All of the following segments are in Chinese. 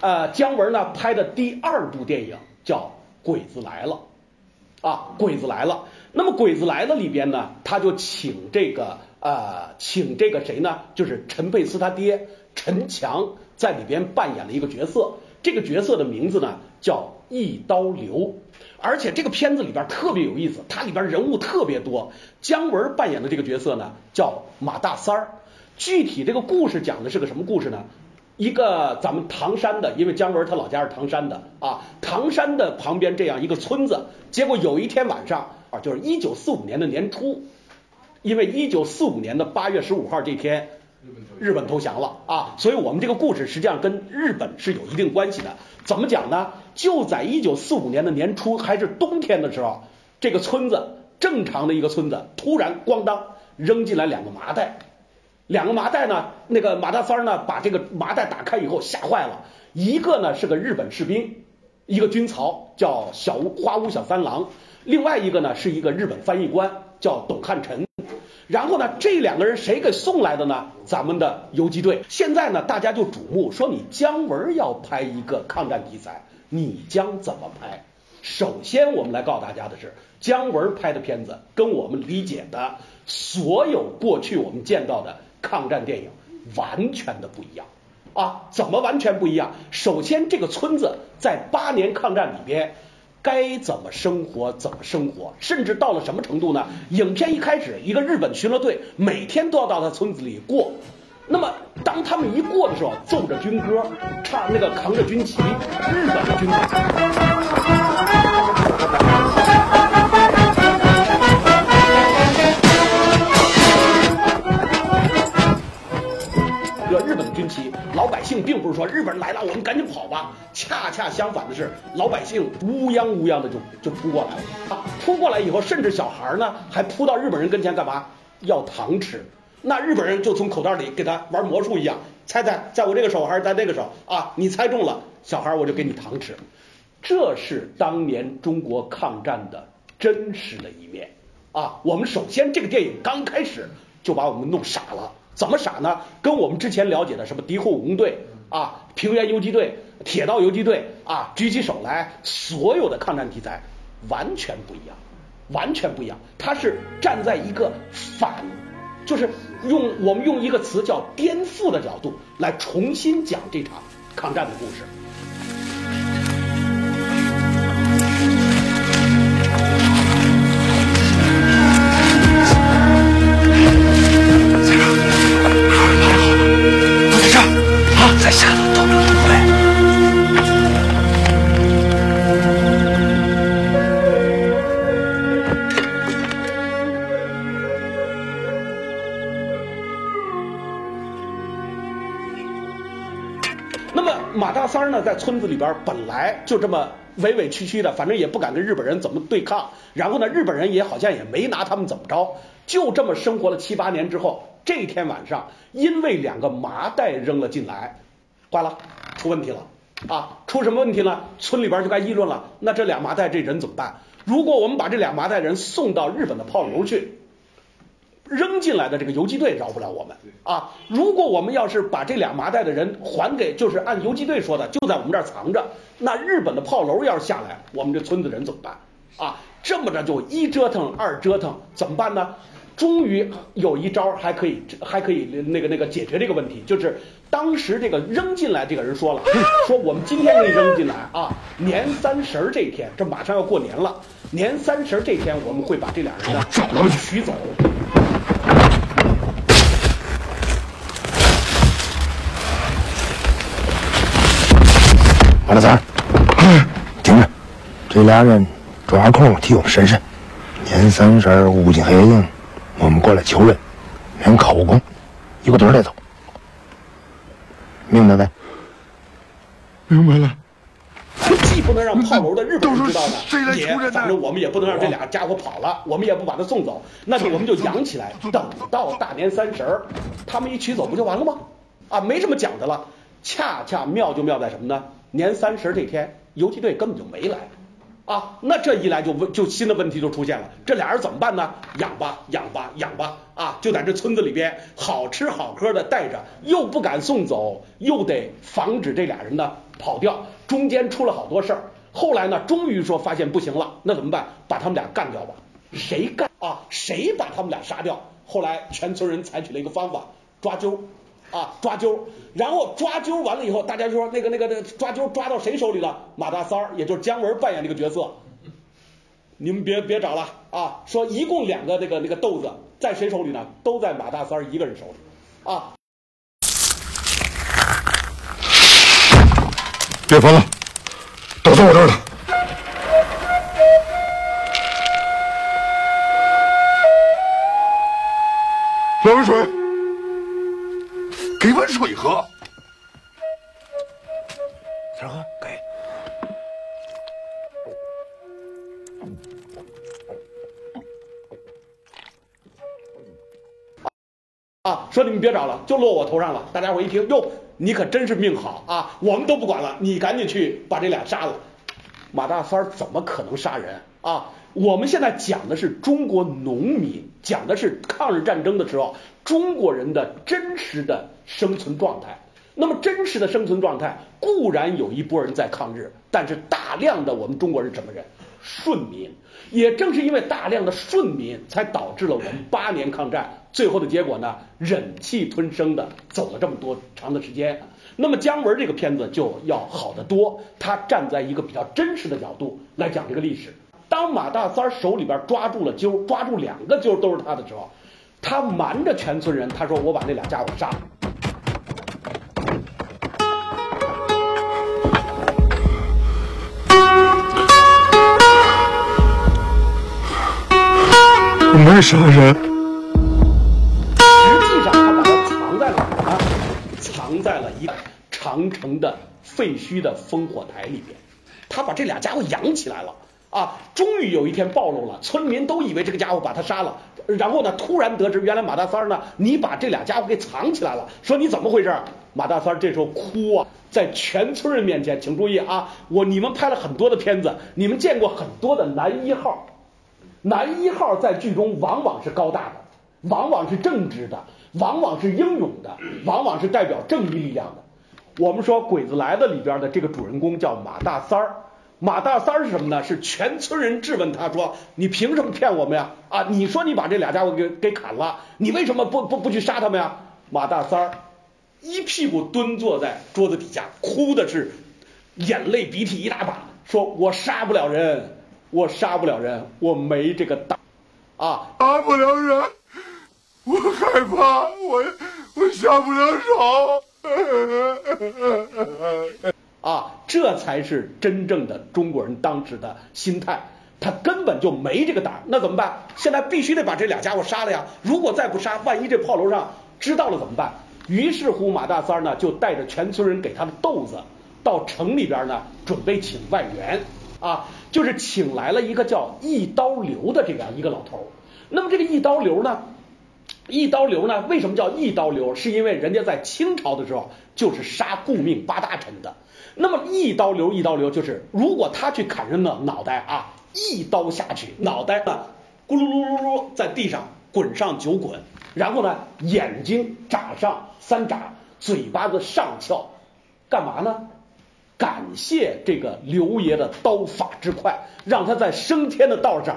呃，姜文呢拍的第二部电影叫《鬼子来了》啊，《鬼子来了》。那么《鬼子来了》里边呢，他就请这个呃，请这个谁呢？就是陈佩斯他爹陈强在里边扮演了一个角色，这个角色的名字呢叫一刀流。而且这个片子里边特别有意思，它里边人物特别多。姜文扮演的这个角色呢叫马大三儿。具体这个故事讲的是个什么故事呢？一个咱们唐山的，因为姜文他老家是唐山的啊，唐山的旁边这样一个村子，结果有一天晚上啊，就是一九四五年的年初，因为一九四五年的八月十五号这天，日本投降了啊，所以我们这个故事实际上跟日本是有一定关系的。怎么讲呢？就在一九四五年的年初，还是冬天的时候，这个村子正常的一个村子，突然咣当扔进来两个麻袋。两个麻袋呢，那个马大三呢，把这个麻袋打开以后吓坏了。一个呢是个日本士兵，一个军曹叫小花屋小三郎，另外一个呢是一个日本翻译官叫董汉臣。然后呢，这两个人谁给送来的呢？咱们的游击队。现在呢，大家就瞩目说，你姜文要拍一个抗战题材，你将怎么拍？首先，我们来告诉大家的是，姜文拍的片子跟我们理解的所有过去我们见到的。抗战电影完全的不一样啊！怎么完全不一样？首先，这个村子在八年抗战里边该怎么生活怎么生活，甚至到了什么程度呢？影片一开始，一个日本巡逻队每天都要到他村子里过。那么，当他们一过的时候，奏着军歌，唱那个扛着军旗，日本的军队来了，我们赶紧跑吧。恰恰相反的是，老百姓乌泱乌泱的就就扑过来了。啊，扑过来以后，甚至小孩呢还扑到日本人跟前干嘛？要糖吃。那日本人就从口袋里给他玩魔术一样，猜猜在我这个手还是在那个手啊？你猜中了，小孩我就给你糖吃。这是当年中国抗战的真实的一面啊。我们首先这个电影刚开始就把我们弄傻了。怎么傻呢？跟我们之前了解的什么敌后武工队啊、平原游击队、铁道游击队啊，举起手来，所有的抗战题材完全不一样，完全不一样。它是站在一个反，就是用我们用一个词叫颠覆的角度来重新讲这场抗战的故事。那么马大三儿呢，在村子里边本来就这么委委屈屈的，反正也不敢跟日本人怎么对抗。然后呢，日本人也好像也没拿他们怎么着，就这么生活了七八年之后，这天晚上因为两个麻袋扔了进来，坏了，出问题了啊！出什么问题呢？村里边就该议论了。那这俩麻袋这人怎么办？如果我们把这俩麻袋人送到日本的炮楼去。扔进来的这个游击队饶不了我们啊！如果我们要是把这俩麻袋的人还给，就是按游击队说的，就在我们这儿藏着，那日本的炮楼要是下来，我们这村子人怎么办啊？这么着就一折腾二折腾，怎么办呢？终于有一招还可以还可以那个那个解决这个问题，就是当时这个扔进来这个人说了，说我们今天给你扔进来啊，年三十儿这天，这马上要过年了，年三十儿这天我们会把这俩人呢取走。马大三，听着，这俩人抓空替我们审审。年三十无尽黑影，我们过来求人，连靠武功，一个队带走。明白没？明白了。既不能让炮楼的日本人知道呢，也反正我们也不能让这俩家伙跑了，我们也不把他送走，那就我们就养起来，等到大年三十他们一取走不就完了吗？啊，没什么讲的了。恰恰妙就妙在什么呢？年三十这天，游击队根本就没来，啊，那这一来就问就新的问题就出现了，这俩人怎么办呢？养吧，养吧，养吧，啊，就在这村子里边好吃好喝的带着，又不敢送走，又得防止这俩人呢跑掉，中间出了好多事儿。后来呢，终于说发现不行了，那怎么办？把他们俩干掉吧。谁干啊？谁把他们俩杀掉？后来全村人采取了一个方法，抓阄啊，抓阄。然后抓阄完了以后，大家就说那个那个那个抓阄抓到谁手里了？马大三儿，也就是姜文扮演这个角色。你们别别找了啊！说一共两个那个那个豆子在谁手里呢？都在马大三儿一个人手里啊。别烦了，都在我这儿了。来碗水，给碗水喝。这喝，给。啊，说你们别找了，就落我头上了。大家伙一听，哟，你可真是命好啊！我们都不管了，你赶紧去把这俩杀了。马大三怎么可能杀人啊？我们现在讲的是中国农民，讲的是抗日战争的时候中国人的真实的生存状态。那么真实的生存状态，固然有一波人在抗日，但是大量的我们中国人什么人？顺民。也正是因为大量的顺民，才导致了我们八年抗战最后的结果呢，忍气吞声的走了这么多长的时间。那么姜文这个片子就要好得多，他站在一个比较真实的角度来讲这个历史。当马大三手里边抓住了揪，抓住两个揪都是他的时候，他瞒着全村人，他说我把那俩家伙杀了。我没杀人。实际上他把它藏在了哪儿呢？藏在了一个长城的废墟的烽火台里边。他把这俩家伙养起来了啊！终于有一天暴露了，村民都以为这个家伙把他杀了。然后呢，突然得知原来马大三儿呢，你把这俩家伙给藏起来了。说你怎么回事？马大三儿这时候哭啊，在全村人面前，请注意啊，我你们拍了很多的片子，你们见过很多的男一号。男一号在剧中往往是高大的，往往是正直的，往往是英勇的，往往是代表正义力量的。我们说《鬼子来了》里边的这个主人公叫马大三儿，马大三儿是什么呢？是全村人质问他说：“你凭什么骗我们呀？啊，你说你把这俩家伙给给砍了，你为什么不不不去杀他们呀？”马大三儿一屁股蹲坐在桌子底下，哭的是眼泪鼻涕一大把，说：“我杀不了人。”我杀不了人，我没这个胆啊！杀不了人，我害怕，我我下不了手。啊，这才是真正的中国人当时的心态，他根本就没这个胆。那怎么办？现在必须得把这俩家伙杀了呀！如果再不杀，万一这炮楼上知道了怎么办？于是乎，马大三呢就带着全村人给他的豆子，到城里边呢准备请外援。啊，就是请来了一个叫一刀流的这样一个老头。那么这个一刀流呢，一刀流呢，为什么叫一刀流？是因为人家在清朝的时候就是杀顾命八大臣的。那么一刀流，一刀流就是如果他去砍人的脑袋啊，一刀下去，脑袋呢咕噜噜噜噜在地上滚上九滚，然后呢眼睛眨上三眨，嘴巴子上翘，干嘛呢？感谢这个刘爷的刀法之快，让他在升天的道上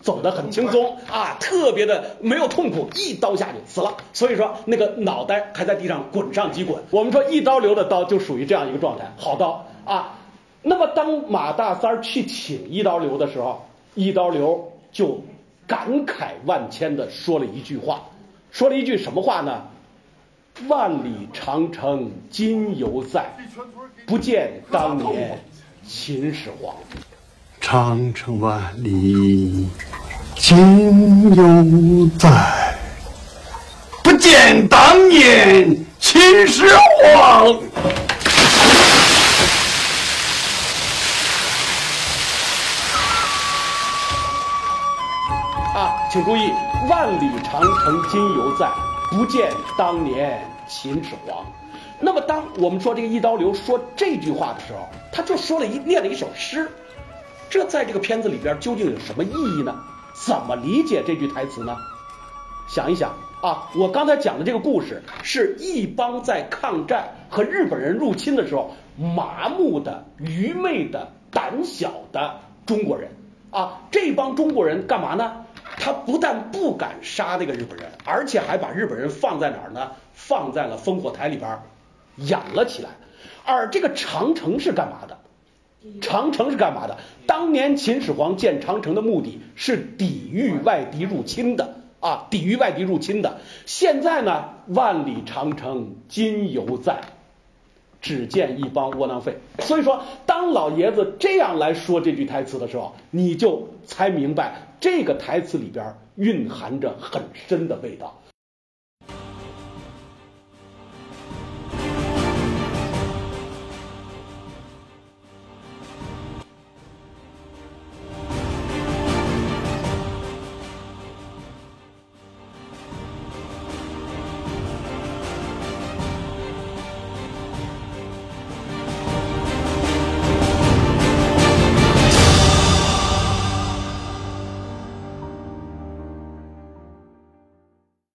走得很轻松啊，特别的没有痛苦，一刀下去死了。所以说那个脑袋还在地上滚上几滚。我们说一刀流的刀就属于这样一个状态，好刀啊。那么当马大三儿去请一刀流的时候，一刀流就感慨万千的说了一句话，说了一句什么话呢？万里长城今犹在，不见当年秦始皇。长城万里今犹在，不见当年秦始皇。啊，请注意，万里长城今犹在。不见当年秦始皇。那么，当我们说这个一刀流说这句话的时候，他就说了一念了一首诗，这在这个片子里边究竟有什么意义呢？怎么理解这句台词呢？想一想啊，我刚才讲的这个故事是一帮在抗战和日本人入侵的时候麻木的、愚昧的、胆小的中国人啊，这帮中国人干嘛呢？他不但不敢杀那个日本人，而且还把日本人放在哪儿呢？放在了烽火台里边养了起来。而这个长城是干嘛的？长城是干嘛的？当年秦始皇建长城的目的是抵御外敌入侵的啊，抵御外敌入侵的。现在呢，万里长城今犹在，只见一帮窝囊废。所以说，当老爷子这样来说这句台词的时候，你就才明白这个台词里边蕴含着很深的味道。